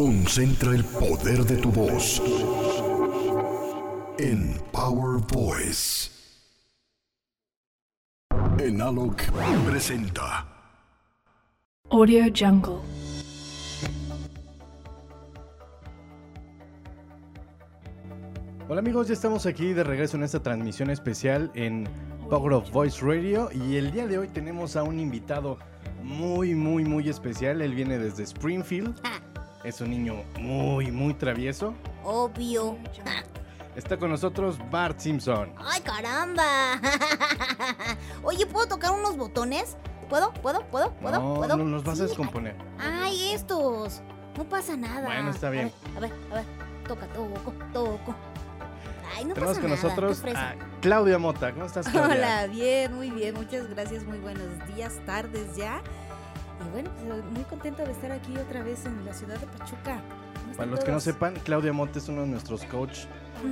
Concentra el poder de tu voz en Power Voice. Enalog presenta Audio Jungle. Hola amigos, ya estamos aquí de regreso en esta transmisión especial en Power of Voice Radio y el día de hoy tenemos a un invitado muy, muy, muy especial. Él viene desde Springfield. Es un niño muy, muy travieso. Obvio. Está con nosotros Bart Simpson. ¡Ay, caramba! Oye, ¿puedo tocar unos botones? ¿Puedo? ¿Puedo? ¿Puedo? ¿Puedo? No, ¿Puedo? no los vas a descomponer. ¡Ay, estos! No pasa nada. Bueno, está bien. A ver, a ver, a ver. Toca, toco, toco. Ay, no Tenemos pasa con nada. nosotros a Claudia Mota. ¿Cómo estás, Claudia? Hola, bien, muy bien, muchas gracias, muy buenos días, tardes ya. Y bueno, pues muy contenta de estar aquí otra vez en la ciudad de Pachuca. ¿Cómo Para los que no sepan, Claudia Mota es uno de nuestros coach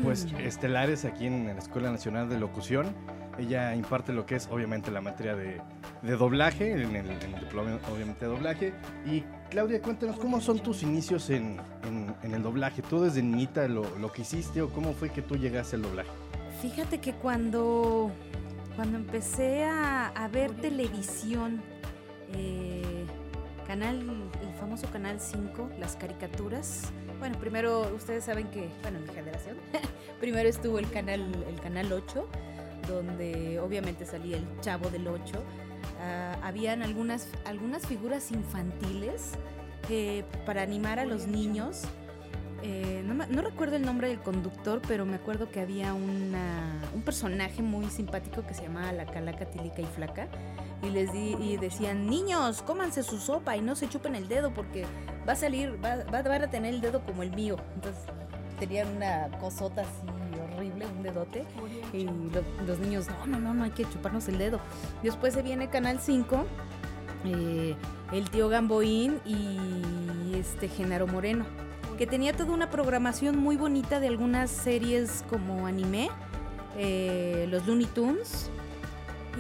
pues Mm. estelares aquí en la Escuela Nacional de Locución. Ella imparte lo que es obviamente la materia de, de doblaje, en el, en el diploma obviamente de doblaje. Y Claudia, cuéntanos cómo son tus inicios en, en- en el doblaje. ¿Tú desde niñita lo, lo que hiciste o cómo fue que tú llegaste al doblaje? Fíjate que cuando, cuando empecé a, a ver televisión, eh, canal, el famoso Canal 5, las caricaturas. Bueno, primero ustedes saben que, bueno, mi generación, primero estuvo el canal, el canal 8, donde obviamente salía el Chavo del 8. Ah, habían algunas, algunas figuras infantiles eh, para animar a los niños. Eh, no, recuerdo el nombre del conductor, pero me acuerdo que había una- un personaje muy simpático que se llamaba la Calaca Tilica y Flaca. Y les di, y decían, niños, cómanse su sopa y no se chupen el dedo porque va a salir, va, va- a tener el dedo como el mío. Entonces tenían una cosota así horrible, un dedote. Y lo- los niños, no, no, no, no hay que chuparnos el dedo. Después se viene Canal 5, eh, el tío Gamboín y este Genaro Moreno, que tenía toda una programación muy bonita de algunas series como anime, eh, los Looney Tunes.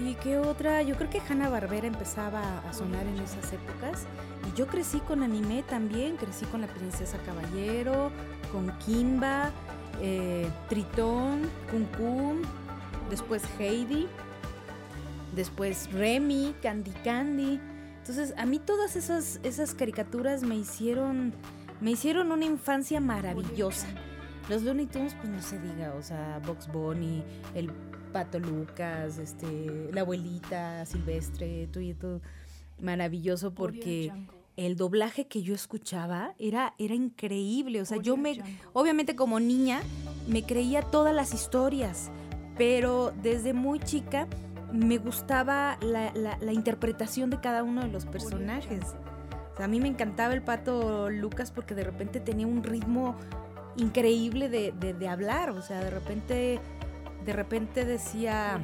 ¿Y qué otra? Yo creo que Hanna Barbera empezaba a sonar en esas épocas. Y yo crecí con anime también, crecí con la Princesa Caballero, con Kimba, eh, Tritón, Kun Kun, después Heidi, después Remy, Candy Candy. Entonces, a mí todas esas, esas caricaturas me hicieron, me hicieron una infancia maravillosa. Los Looney Tunes, pues no se diga, o sea, Box Bunny, el Pato Lucas, este, la abuelita Silvestre, tú y tú, maravilloso porque el doblaje que yo escuchaba era, era increíble. O sea, yo me, obviamente como niña, me creía todas las historias, pero desde muy chica me gustaba la, la- la interpretación de cada uno de los personajes. A mí me encantaba el pato Lucas porque de repente tenía un ritmo increíble de, hablar. O sea, de repente, de repente decía,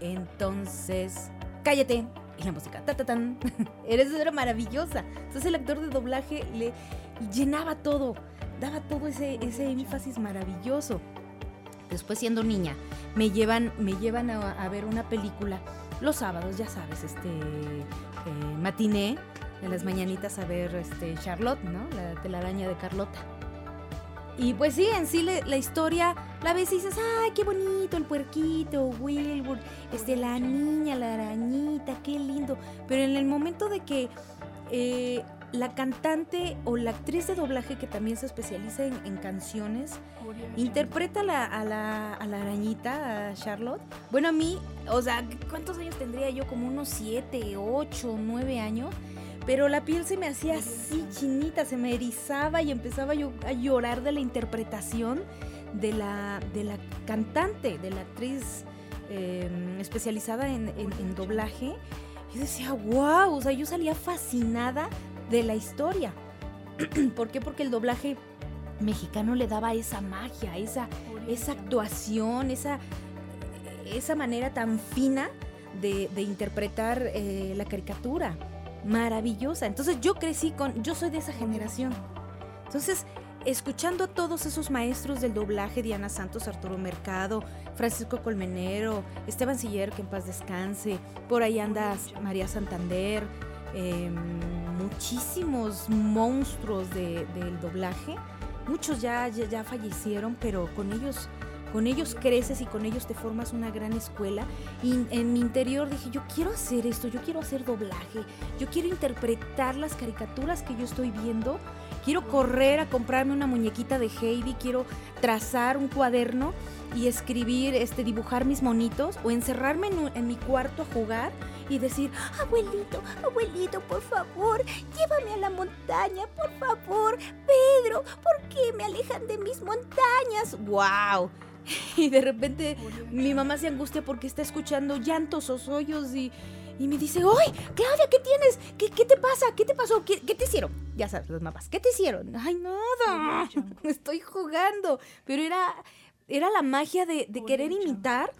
entonces, cállate. Y la música, ta, ta, tan. Eres era maravillosa. Entonces el actor de doblaje le llenaba todo, daba todo ese, énfasis maravilloso. Después siendo niña, me llevan, me llevan a, a ver una película los sábados, ya sabes, este eh, matiné de las mañanitas a ver este Charlotte, ¿no? La telaraña de Carlota. Y pues sí, en sí la historia la ves y dices, ay, qué bonito el puerquito, Wilbur, este, la niña, la arañita, qué lindo. Pero en el momento de que eh, la cantante o la actriz de doblaje que también se especializa en, en canciones, interpreta la- a, la, a la arañita, a Charlotte. Bueno, a mí, o sea, ¿cuántos años tendría yo? Como unos 7, 8, 9 años. Pero la piel se me hacía así chinita, se me erizaba y empezaba yo a llorar de la interpretación de la, de la cantante, de la actriz eh, especializada en, en- doblaje. Yo decía, wow, o sea, yo salía fascinada de la historia. ¿Por qué? Porque el doblaje mexicano le daba esa magia, esa, esa actuación, esa, esa manera tan fina de, de interpretar eh, la caricatura. Maravillosa. Entonces yo crecí con, yo soy de esa generación. Entonces, escuchando a todos esos maestros del doblaje, Diana Santos, Arturo Mercado, Francisco Colmenero, Esteban Siller, que en paz descanse, por ahí anda María Santander, em, muchísimos monstruos de- del doblaje. Muchos ya, ya fallecieron, pero con ellos, con ellos creces y con ellos te formas una gran escuela. Y en mi interior dije, yo quiero hacer esto, yo quiero hacer doblaje, yo quiero interpretar las caricaturas que yo estoy viendo. Quiero correr a comprarme una muñequita de Heidi, quiero trazar un cuaderno y escribir, este, dibujar mis monitos o encerrarme en, un- en mi cuarto a jugar y decir, Abuelito, abuelito, por favor, llévame a la montaña, por favor. Pedro, ¿por qué me alejan de mis montañas? wow. Y de repente mi mamá se angustia porque está escuchando llantos o sollozos y, y me dice, ¡ay, Claudia, ¿qué tienes? ¿Qué, qué te pasa? ¿Qué te pasó? ¿Qué, qué te hicieron? Ya sabes, las mamás, ¿qué te hicieron? Ay, nada, estoy jugando. Pero era, era la magia de, de querer imitar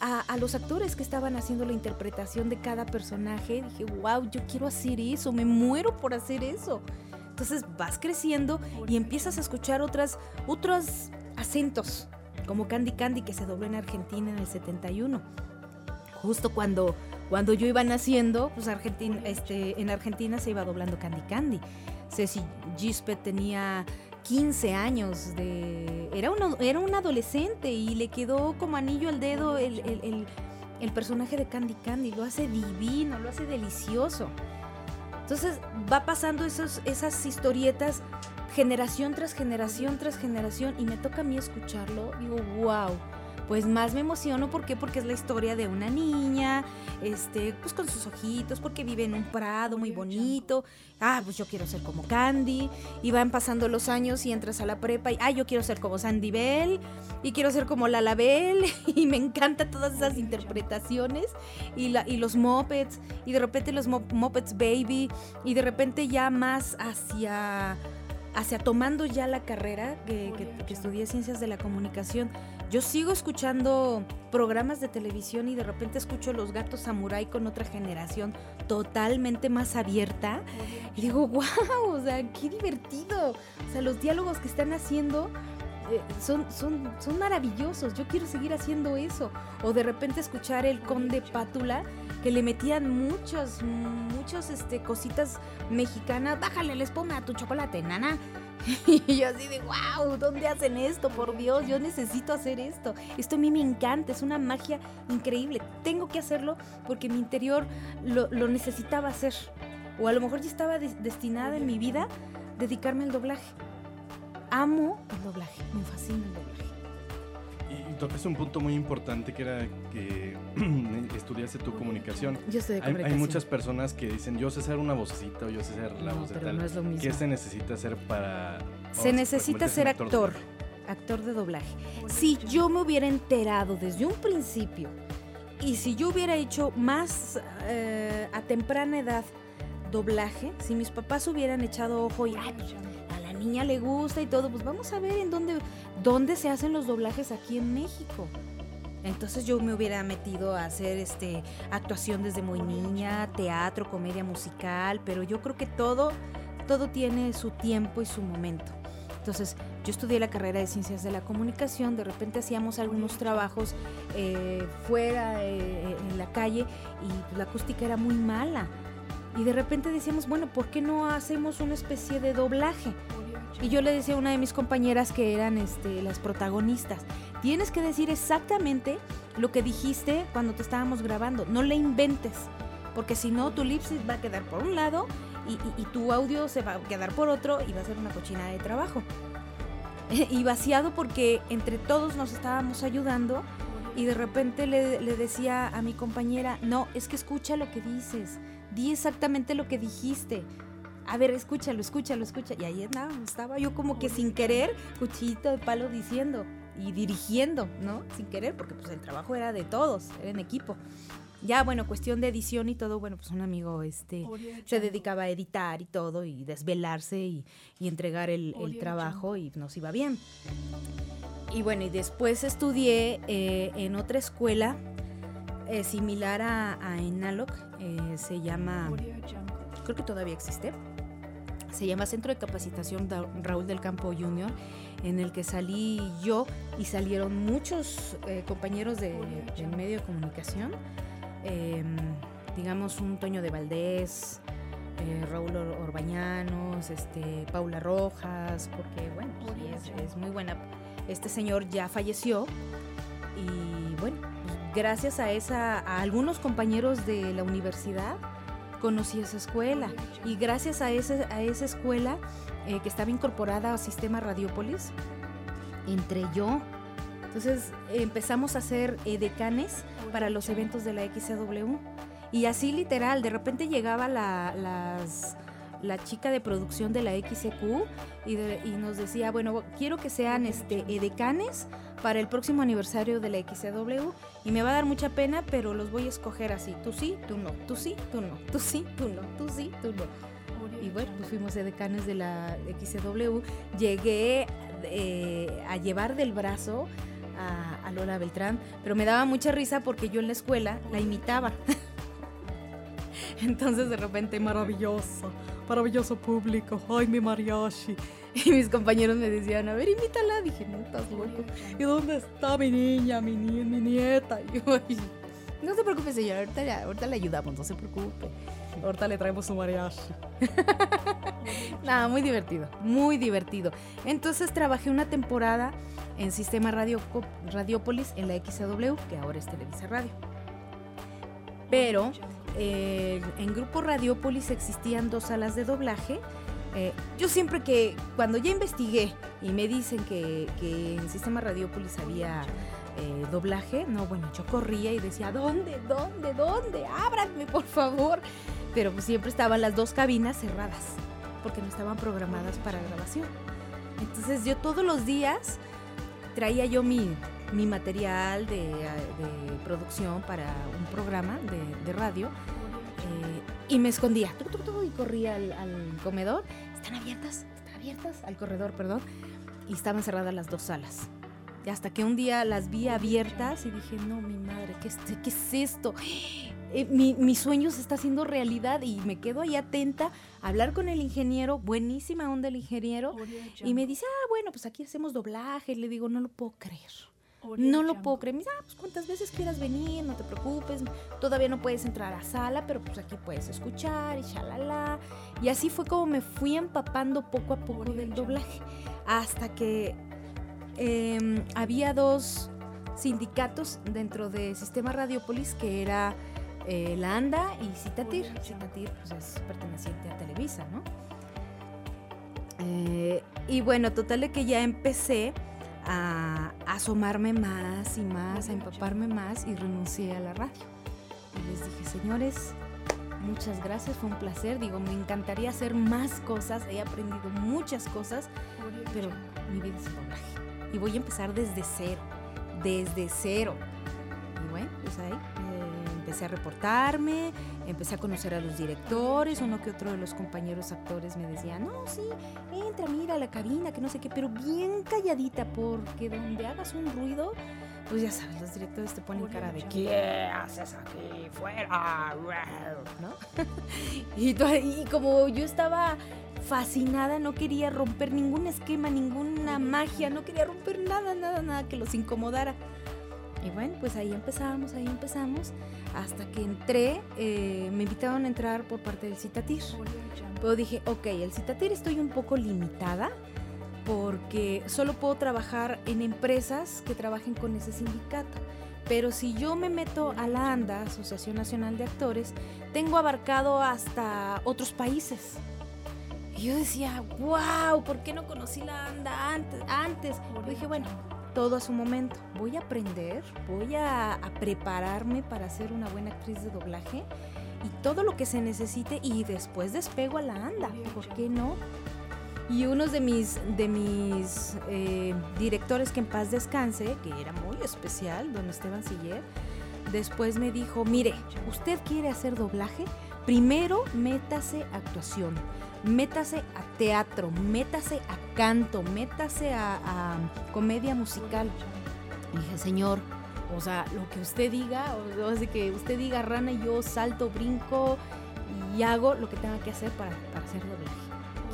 a, a los actores que estaban haciendo la interpretación de cada personaje. Dije, wow, yo quiero hacer eso, me muero por hacer eso. Entonces vas creciendo y empiezas a escuchar otras, otros acentos, como Candy Candy que se dobló en Argentina en el 71. Justo cuando, cuando yo iba naciendo, pues Argentina, este, en Argentina se iba doblando Candy Candy. Ceci Gispe tenía 15 años de... Era, una, era un adolescente y le quedó como anillo al dedo el, el- el- el personaje de Candy Candy. Lo hace divino, lo hace delicioso. Entonces va pasando esos, esas historietas generación tras generación tras generación y me toca a mí escucharlo. Digo, wow. Pues más me emociono, ¿por qué? Porque es la historia de una niña, este, pues con sus ojitos, porque vive en un prado muy bonito. Ah, pues yo quiero ser como Candy. Y van pasando los años y entras a la prepa y, ah, yo quiero ser como Sandy Bell y quiero ser como Lala Bell y me encantan todas esas interpretaciones y, la, y los Muppets y de repente los Mo- Muppets Baby y de repente ya más hacia, hacia tomando ya la carrera que, que- que estudié Ciencias de la Comunicación. Yo sigo escuchando programas de televisión y de repente escucho Los Gatos Samurai con otra generación totalmente más abierta y digo, wow, o sea, qué divertido. O sea, los diálogos que están haciendo eh, son, son, son maravillosos. Yo quiero seguir haciendo eso. O de repente escuchar el Conde Pátula, que le metían muchos, muchos este, cositas mexicanas. Bájale la espuma tu chocolate, nana. Y yo así de, wow, ¿dónde hacen esto? Por Dios, yo necesito hacer esto. Esto a mí me encanta, es una magia increíble. Tengo que hacerlo porque mi interior lo, necesitaba hacer. O a lo mejor ya estaba des- destinada en mi vida dedicarme al doblaje. Amo el doblaje, me fascina el doblaje. Y tocaste un punto muy importante que era que estudiaste tu comunicación. Yo estoy de Hay, hay comunicación. muchas personas que dicen, yo sé ser una vocecita o yo sé ser la No, voz de pero tal. no es lo mismo. ¿Qué se necesita hacer para... Se necesita ser actor, actor de doblaje. Si yo me hubiera enterado desde un principio y si yo hubiera hecho más eh, a temprana edad doblaje, si mis papás hubieran echado ojo y "Ay, pues, niña le gusta y todo, pues vamos a ver en dónde, dónde se hacen los doblajes aquí en México. Entonces yo me hubiera metido a hacer este actuación desde muy niña, teatro, comedia musical, pero yo creo que todo todo tiene su tiempo y su momento. Entonces, yo estudié la carrera de Ciencias de la Comunicación, de repente hacíamos algunos trabajos eh, fuera, eh, en la calle, y la acústica era muy mala. Y de repente decíamos, bueno, ¿por qué no hacemos una especie de doblaje? Y yo le decía a una de mis compañeras que eran este, las protagonistas, tienes que decir exactamente lo que dijiste cuando te estábamos grabando, no le inventes, porque si no tu lip sync va a quedar por un lado y, tu audio se va a quedar por otro y va a ser una cochina de trabajo. y vaciado porque entre todos nos estábamos ayudando y de repente le decía a mi compañera, no, es que escucha lo que dices, di exactamente lo que dijiste. A ver, escúchalo, escúchalo, escucha. Y ahí andaba, estaba yo como que sin querer, cuchillito de palo diciendo y dirigiendo, ¿no? Sin querer, porque pues el trabajo era de todos, era en equipo. Ya, bueno, cuestión de edición y todo, bueno, pues un amigo este se dedicaba a editar y todo y desvelarse y, y entregar el, el trabajo y nos iba bien. Y bueno, y después estudié eh, en otra escuela eh, similar a, a Enalog, eh, se llama, creo que todavía existe, se llama Centro de Capacitación Raúl del Campo Junior, en el que salí yo y salieron muchos eh, compañeros de, del medio de comunicación, eh, digamos un Toño de Valdés, eh, Raúl Or- Orbañanos, este, Paula Rojas, porque bueno, sí, es, es muy buena. Este señor ya falleció y bueno, pues, gracias a esa, a algunos compañeros de la universidad conocí esa escuela y gracias a, ese, a esa escuela eh, que estaba incorporada al sistema Radiopolis, entré yo. Entonces empezamos a hacer eh, decanes para los eventos de la XCW. Y así literal, de repente llegaba la, las- la chica de producción de la XCQ y, de- y nos decía, bueno, quiero que sean este, edecanes para el próximo aniversario de la XCW y me va a dar mucha pena, pero los voy a escoger así, tú sí, tú no, tú sí, tú no, tú sí, tú no, tú sí, tú no. Y bueno, pues fuimos edecanes de la XCW. Llegué eh, a llevar del brazo a Lola Beltrán, pero me daba mucha risa porque yo en la escuela la imitaba. Entonces de repente, maravilloso, maravilloso público, ay mi mariachi. Y mis compañeros me decían, a ver, imítala. Dije, no, estás loco. ¿Y dónde está mi niña, mi, ni- mi nieta? Y yo, "Ay, no se preocupe, señora, ahorita, ya- ahorita le ayudamos, no se preocupe. Ahorita le traemos su mariachi. Nada, muy divertido, muy divertido. Entonces trabajé una temporada en Sistema Radio, Radiopolis en la XW, que ahora es Televisa Radio. Pero eh, en Grupo Radiopolis existían dos salas de doblaje. Eh, yo siempre que, cuando ya investigué y me dicen que, que en Sistema Radiopolis había eh, doblaje, no, bueno, yo corría y decía, ¿dónde, dónde, dónde? Ábranme, por favor. Pero pues siempre estaban las dos cabinas cerradas, porque no estaban programadas para grabación. Entonces yo todos los días traía yo mi, mi material de, de producción para un programa de, de radio eh, y me escondía tuc, tuc, tuc, y corría al, al comedor. ¿Están abiertas? ¿Están abiertas? Al corredor, perdón. Y estaban cerradas las dos salas. Y hasta que un día las vi abiertas y dije, no, mi madre, ¿qué es, qué es esto? Eh, mi, mi sueño se está haciendo realidad y me quedo ahí atenta a hablar con el ingeniero, buenísima onda el ingeniero, y me dice, ah, bueno, pues aquí hacemos doblaje. Y le digo, no lo puedo creer. No lo puedo creer. Me dice, ah, pues cuántas veces quieras venir, no te preocupes. Todavía no puedes entrar a sala, pero pues aquí puedes escuchar y shalala. Y así fue como me fui empapando poco a poco del doblaje. Hasta que eh, había dos sindicatos dentro de Sistema Radiopolis que era eh, la ANDA y Citatir. Citatir pues, es perteneciente a Televisa, ¿no? Eh, y bueno, total de que ya empecé a asomarme más y más, a empaparme más y renuncié a la radio. Y les dije, señores, muchas gracias, fue un placer. Digo, me encantaría hacer más cosas, he aprendido muchas cosas, pero mi vida es doblaje. Y voy a empezar desde cero, desde cero. Y bueno, pues ahí empecé a reportarme, empecé a conocer a los directores, uno que otro de los compañeros actores me decía, no, sí, entra, mira a la cabina, que no sé qué, pero bien calladita, porque donde hagas un ruido, pues ya sabes, los directores te ponen cara de ¿qué haces aquí? ¡Fuera! ¿No? y, como yo estaba fascinada, no quería romper ningún esquema, ninguna magia, no quería romper nada, nada, nada que los incomodara. Y bueno, pues ahí empezamos, ahí empezamos, hasta que entré, eh, me invitaron a entrar por parte del Citatir. Pero dije, ok, el Citatir estoy un poco limitada porque solo puedo trabajar en empresas que trabajen con ese sindicato. Pero si yo me meto a la ANDA, Asociación Nacional de Actores, tengo abarcado hasta otros países. Y yo decía, wow, ¿por qué no conocí la ANDA antes? antes? Yo dije, bueno, todo a su momento. Voy a aprender, voy a, a prepararme para ser una buena actriz de doblaje y todo lo que se necesite y después despego a la ANDA. ¿Por qué no? Y uno de mis, de mis eh, directores que en paz descanse, que era muy especial, don Esteban Siller, después me dijo, mire, usted quiere hacer doblaje, primero métase a actuación, métase a teatro, métase a canto, métase a, comedia musical. Dije, señor, o sea, lo que usted diga, o sea, que usted diga rana y yo salto, brinco y hago lo que tenga que hacer para, para hacer doblaje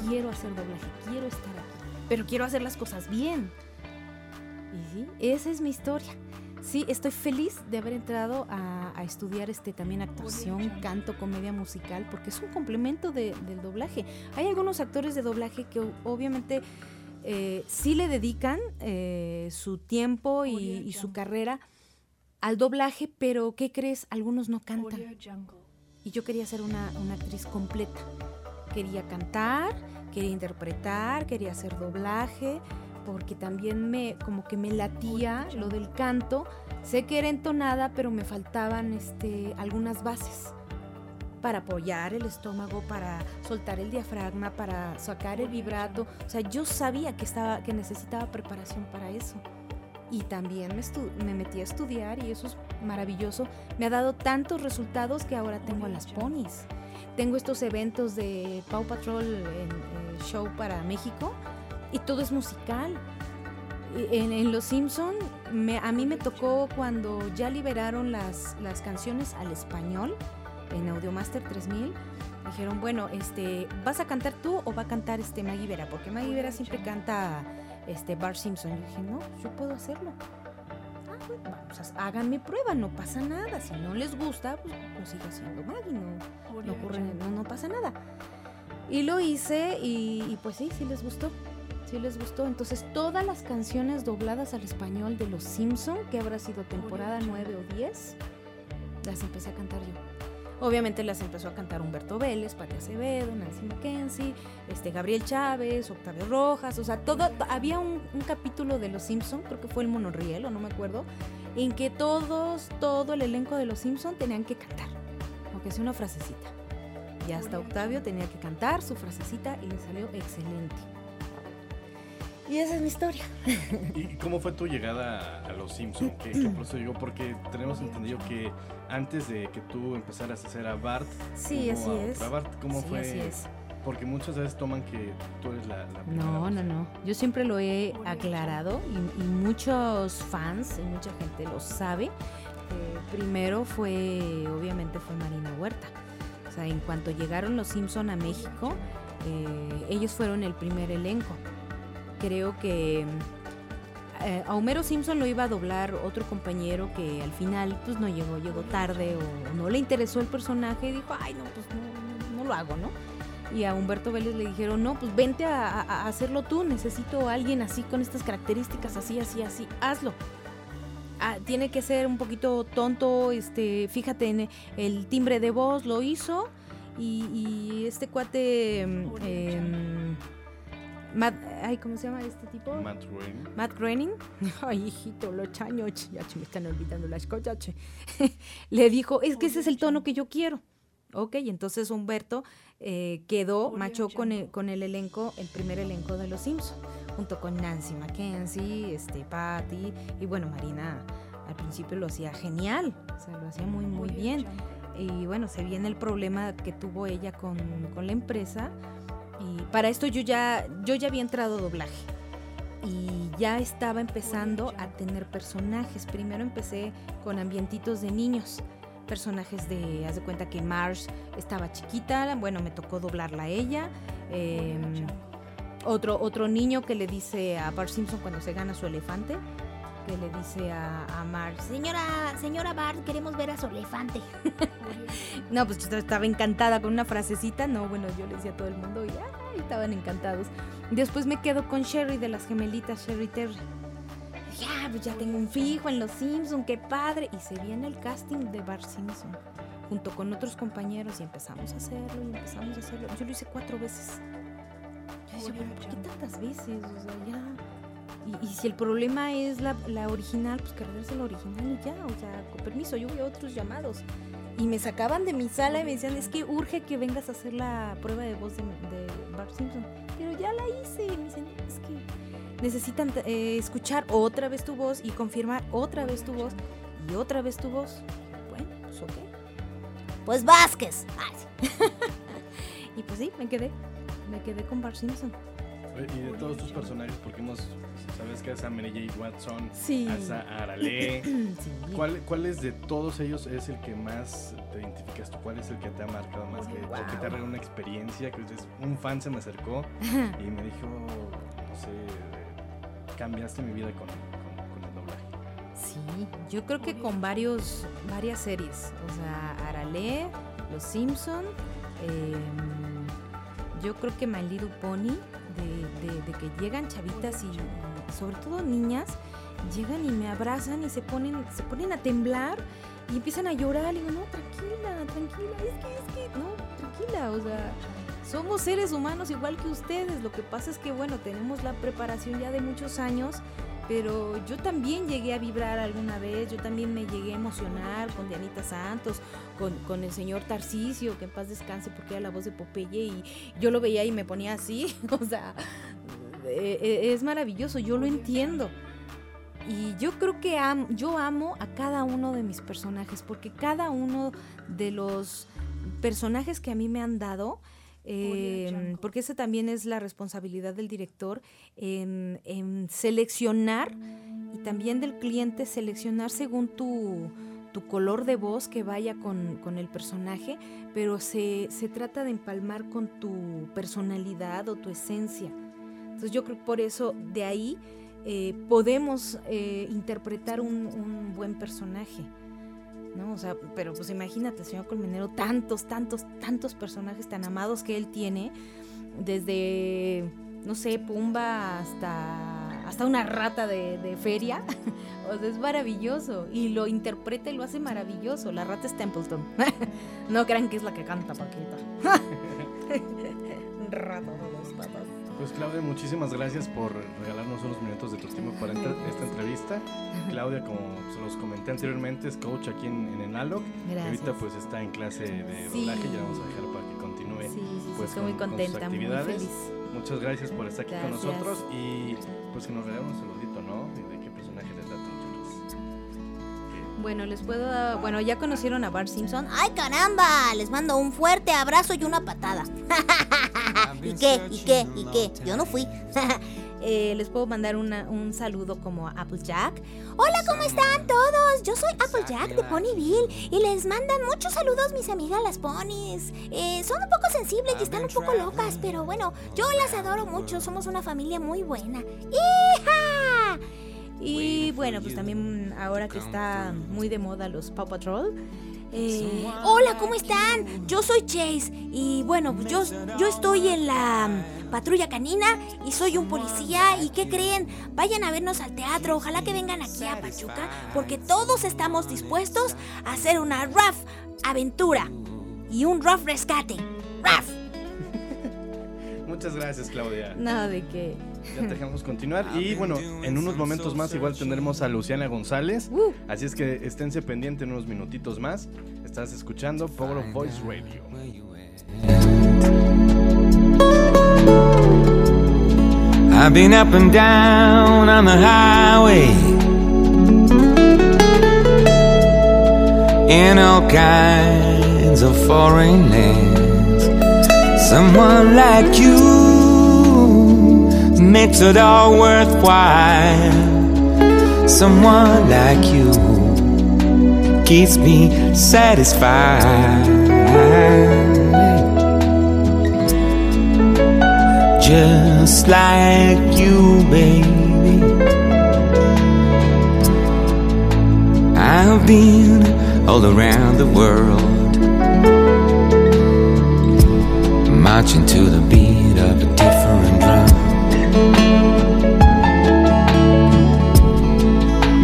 quiero hacer doblaje, quiero estar aquí, pero quiero hacer las cosas bien. Y sí, esa es mi historia. Sí, estoy feliz de haber entrado a, a estudiar este también actuación, canto, comedia musical, porque es un complemento de- del doblaje. Hay algunos actores de doblaje que obviamente eh, sí le dedican eh, su tiempo y, y su carrera al doblaje, pero ¿qué crees? Algunos no cantan. Y yo quería ser una, una actriz completa. Quería cantar, quería interpretar, quería hacer doblaje, porque también me, como que me latía lo del canto. Sé que era entonada, pero me faltaban este, algunas bases para apoyar el estómago, para soltar el diafragma, para sacar el vibrato. O sea, yo sabía que, estaba, que necesitaba preparación para eso. Y también me, estu- me metí a estudiar y eso es maravilloso. Me ha dado tantos resultados que ahora tengo a las ponis. Tengo estos eventos de Paw Patrol en, eh, show para México y todo es musical. En, en Los Simpson me- a mí me tocó cuando ya liberaron las, las canciones al español en Audiomaster 3000. Dijeron, bueno, este, ¿vas a cantar tú o va a cantar este Maggie Vera? Porque Maggie Vera siempre canta este Bart Simpson. Yo dije, no, yo puedo hacerlo. Ah, bueno, vamos, a- háganme prueba, no pasa nada. Si no les gusta, pues, pues siga siendo Maggie, no, ocurre, no, no pasa nada. Y lo hice y, y pues sí, sí les gustó. Sí les gustó. Entonces todas las canciones dobladas al español de Los Simpson, que habrá sido temporada 9 o 10, las empecé a cantar yo. Obviamente las empezó a cantar Humberto Vélez, Pati Acevedo, Nancy Mackenzie, este, Gabriel Chávez, Octavio Rojas, o sea, todo, había un, un capítulo de Los Simpson, creo que fue el monorriel o no me acuerdo, en que todos, todo el elenco de Los Simpson tenían que cantar, aunque sea una frasecita. Y hasta Octavio tenía que cantar su frasecita y le salió excelente. Y esa es mi historia. ¿Y cómo fue tu llegada a Los Simpson? ¿Qué, qué proceso llegó? Porque tenemos entendido que antes de que tú empezaras a hacer a Bart, Sí, así a es. Bart. ¿Cómo Sí, fue? así es. Porque muchas veces toman que tú eres la, la primera No, no, no. Yo siempre lo he aclarado y, y muchos fans y mucha gente lo sabe. Eh, primero fue, obviamente, fue Marina Huerta. O sea, en cuanto llegaron los Simpson a México, eh, ellos fueron el primer elenco. Creo que eh, a Homero Simpson lo iba a doblar otro compañero que al final pues no llegó, llegó tarde o no le interesó el personaje y dijo, ay no, pues no, no lo hago, ¿no? Y a Humberto Vélez le dijeron, no, pues vente a, a- a hacerlo tú, necesito a alguien así con estas características, así, así, así, hazlo. Ah, tiene que ser un poquito tonto, este, fíjate en el timbre de voz, lo hizo. Y, y este cuate, em, Matt- ay, ¿cómo se llama este tipo? Matt Groening. Matt Groening, ay hijito, los años, ya me están olvidando las cosas, le dijo, es que ese es el tono que yo quiero. Ok, entonces Humberto eh, quedó, machó con el, con el elenco, el primer elenco de Los Simpsons, junto con Nancy Mackenzie, este, Patty, y bueno, Marina al principio lo hacía genial, o sea, lo hacía muy, muy bien. Y bueno, se viene el problema que tuvo ella con, con la empresa. Y para esto yo ya, yo ya había entrado a doblaje. Y ya estaba empezando a tener personajes. Primero empecé con ambientitos de niños. Personajes de, haz de cuenta que Marsh estaba chiquita, bueno, me tocó doblarla a ella. em, otro, otro niño que le dice a Bart Simpson cuando se gana su elefante, que le dice a, a Marsh, Señora, señora Bart, queremos ver a su elefante. no, pues yo estaba encantada con una frasecita. No, bueno, yo le decía a todo el mundo y ay, estaban encantados. Después me quedo con Sherry de las gemelitas Sherry Terry. Ya, pues ya tengo un fijo en Los Simpson, qué padre. Y se viene el casting de Bart Simpson junto con otros compañeros y empezamos a hacerlo y empezamos a hacerlo. Yo lo hice cuatro veces. Yo decía, pero ¿por qué tantas veces? O sea, ya. Y, y si el problema es la, la original, pues que regrese la original y ya. O sea, con permiso, yo voy a otros llamados. Y me sacaban de mi sala y me decían, es que urge que vengas a hacer la prueba de voz de, de Bart Simpson. Pero ya la hice. Y me dicen, "No, es que necesitan eh, escuchar otra vez tu voz y confirmar otra vez tu voz y otra vez tu voz. Bueno, pues ok. Pues Vázquez. Y pues sí, me quedé. Me quedé con Bart Simpson. Oye, Y de todos tus personajes, porque hemos, sabes que es a Mary J. Watson, Sí. a Arale. Sí. ¿Cuál, ¿Cuál es de todos ellos es el que más te identificas tú? ¿Cuál es el que te ha marcado más? Que, te ha regalado una experiencia, que un fan se me acercó y me dijo, no sé, cambiaste mi vida con, con- con el doblaje. Sí, yo creo que con varios, varias series. O sea, Arale, Los Simpson, em, yo creo que My Little Pony, de, de- de que llegan chavitas y sobre todo niñas, llegan y me abrazan y se ponen, se ponen a temblar y empiezan a llorar. Y digo, no, tranquila, tranquila, es que, es que, no, tranquila, o sea, somos seres humanos igual que ustedes. Lo que pasa es que, bueno, tenemos la preparación ya de muchos años, pero yo también llegué a vibrar alguna vez, yo también me llegué a emocionar con Dianita Santos, con, con el señor Tarcisio, que en paz descanse porque era la voz de Popeye, y yo lo veía y me ponía así, o sea, eh, eh, es maravilloso, yo lo entiendo. Y yo creo que yo amo a cada uno de mis personajes, porque cada uno de los personajes que a mí me han dado, eh, porque esa también es la responsabilidad del director, en, en seleccionar y también del cliente, seleccionar según tu, tu color de voz que vaya con, con el personaje, pero se, se trata de empalmar con tu personalidad o tu esencia. Entonces yo creo que por eso de ahí eh, podemos eh, interpretar un, un buen personaje. ¿No? O sea, pero pues imagínate, señor Colmenero, tantos, tantos, tantos personajes tan amados que él tiene, desde, no sé, Pumba hasta, hasta una rata de, feria. o sea, es maravilloso. Y lo interpreta y lo hace maravilloso. La rata es Templeton. no crean que es la que canta, Paquita. rata. Pues Claudia, muchísimas gracias por regalarnos unos minutos de tu tiempo para esta entrevista. Claudia, como se los comenté anteriormente, es coach aquí en, en Enalog. Y Gracias. ahorita pues está en clase de Sí. doblaje, ya vamos a dejar para que continúe. Sí, sí, sí, pues, estoy muy con- con sus contenta, muy actividades. feliz. Muchas gracias por estar aquí con nosotros y pues que nos regalen un saludito, Bueno, les puedo dar- Bueno, ya conocieron a Bart Simpson. ¡Ay, caramba! Les mando un fuerte abrazo y una patada. ¿Y qué? ¿Y qué? ¿Y qué? Yo no fui. Eh, les puedo mandar una- un saludo como a Applejack. Hola, ¿cómo están todos? Yo soy Applejack de Ponyville y les mandan muchos saludos mis amigas las ponis. Eh, son un poco sensibles y están un poco locas, pero bueno, yo las adoro mucho. Somos una familia muy buena. ¡Hija! Y bueno, pues también ahora que está muy de moda los Paw Patrol. eh, Hola, ¿cómo están? Yo soy Chase y bueno, pues yo, yo estoy en la mm, patrulla canina y soy un policía y ¿qué creen? Vayan a vernos al teatro, ojalá que vengan aquí a Pachuca porque todos estamos dispuestos a hacer una RAF aventura y un RAF rescate. RAF. Muchas gracias, Claudia. nada de que. Ya te dejamos continuar. Y bueno, en unos momentos más igual tendremos a Luciana González. Uh, Así es que esténse pendientes en unos minutitos más. Estás escuchando Power of Voice Radio. I've been up and down on the highway in all kinds of foreign lands. Someone like you makes it all worthwhile. Someone like you keeps me satisfied. just like you, baby. I've been all around the world, marching to the beat of a different drum.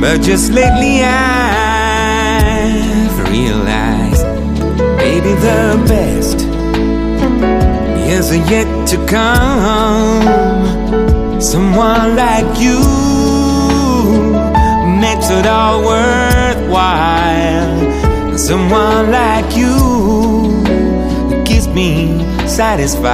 But just lately I've realized, baby, the best is yet to come. Someone like you makes it all worthwhile. Someone like you keeps me satisfied.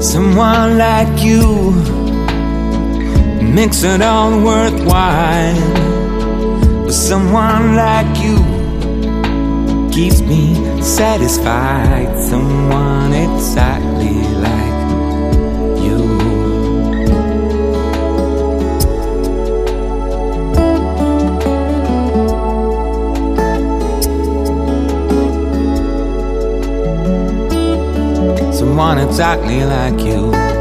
Someone like you makes it all worthwhile. But someone like you keeps me satisfied. Someone exactly like you. Someone exactly like you.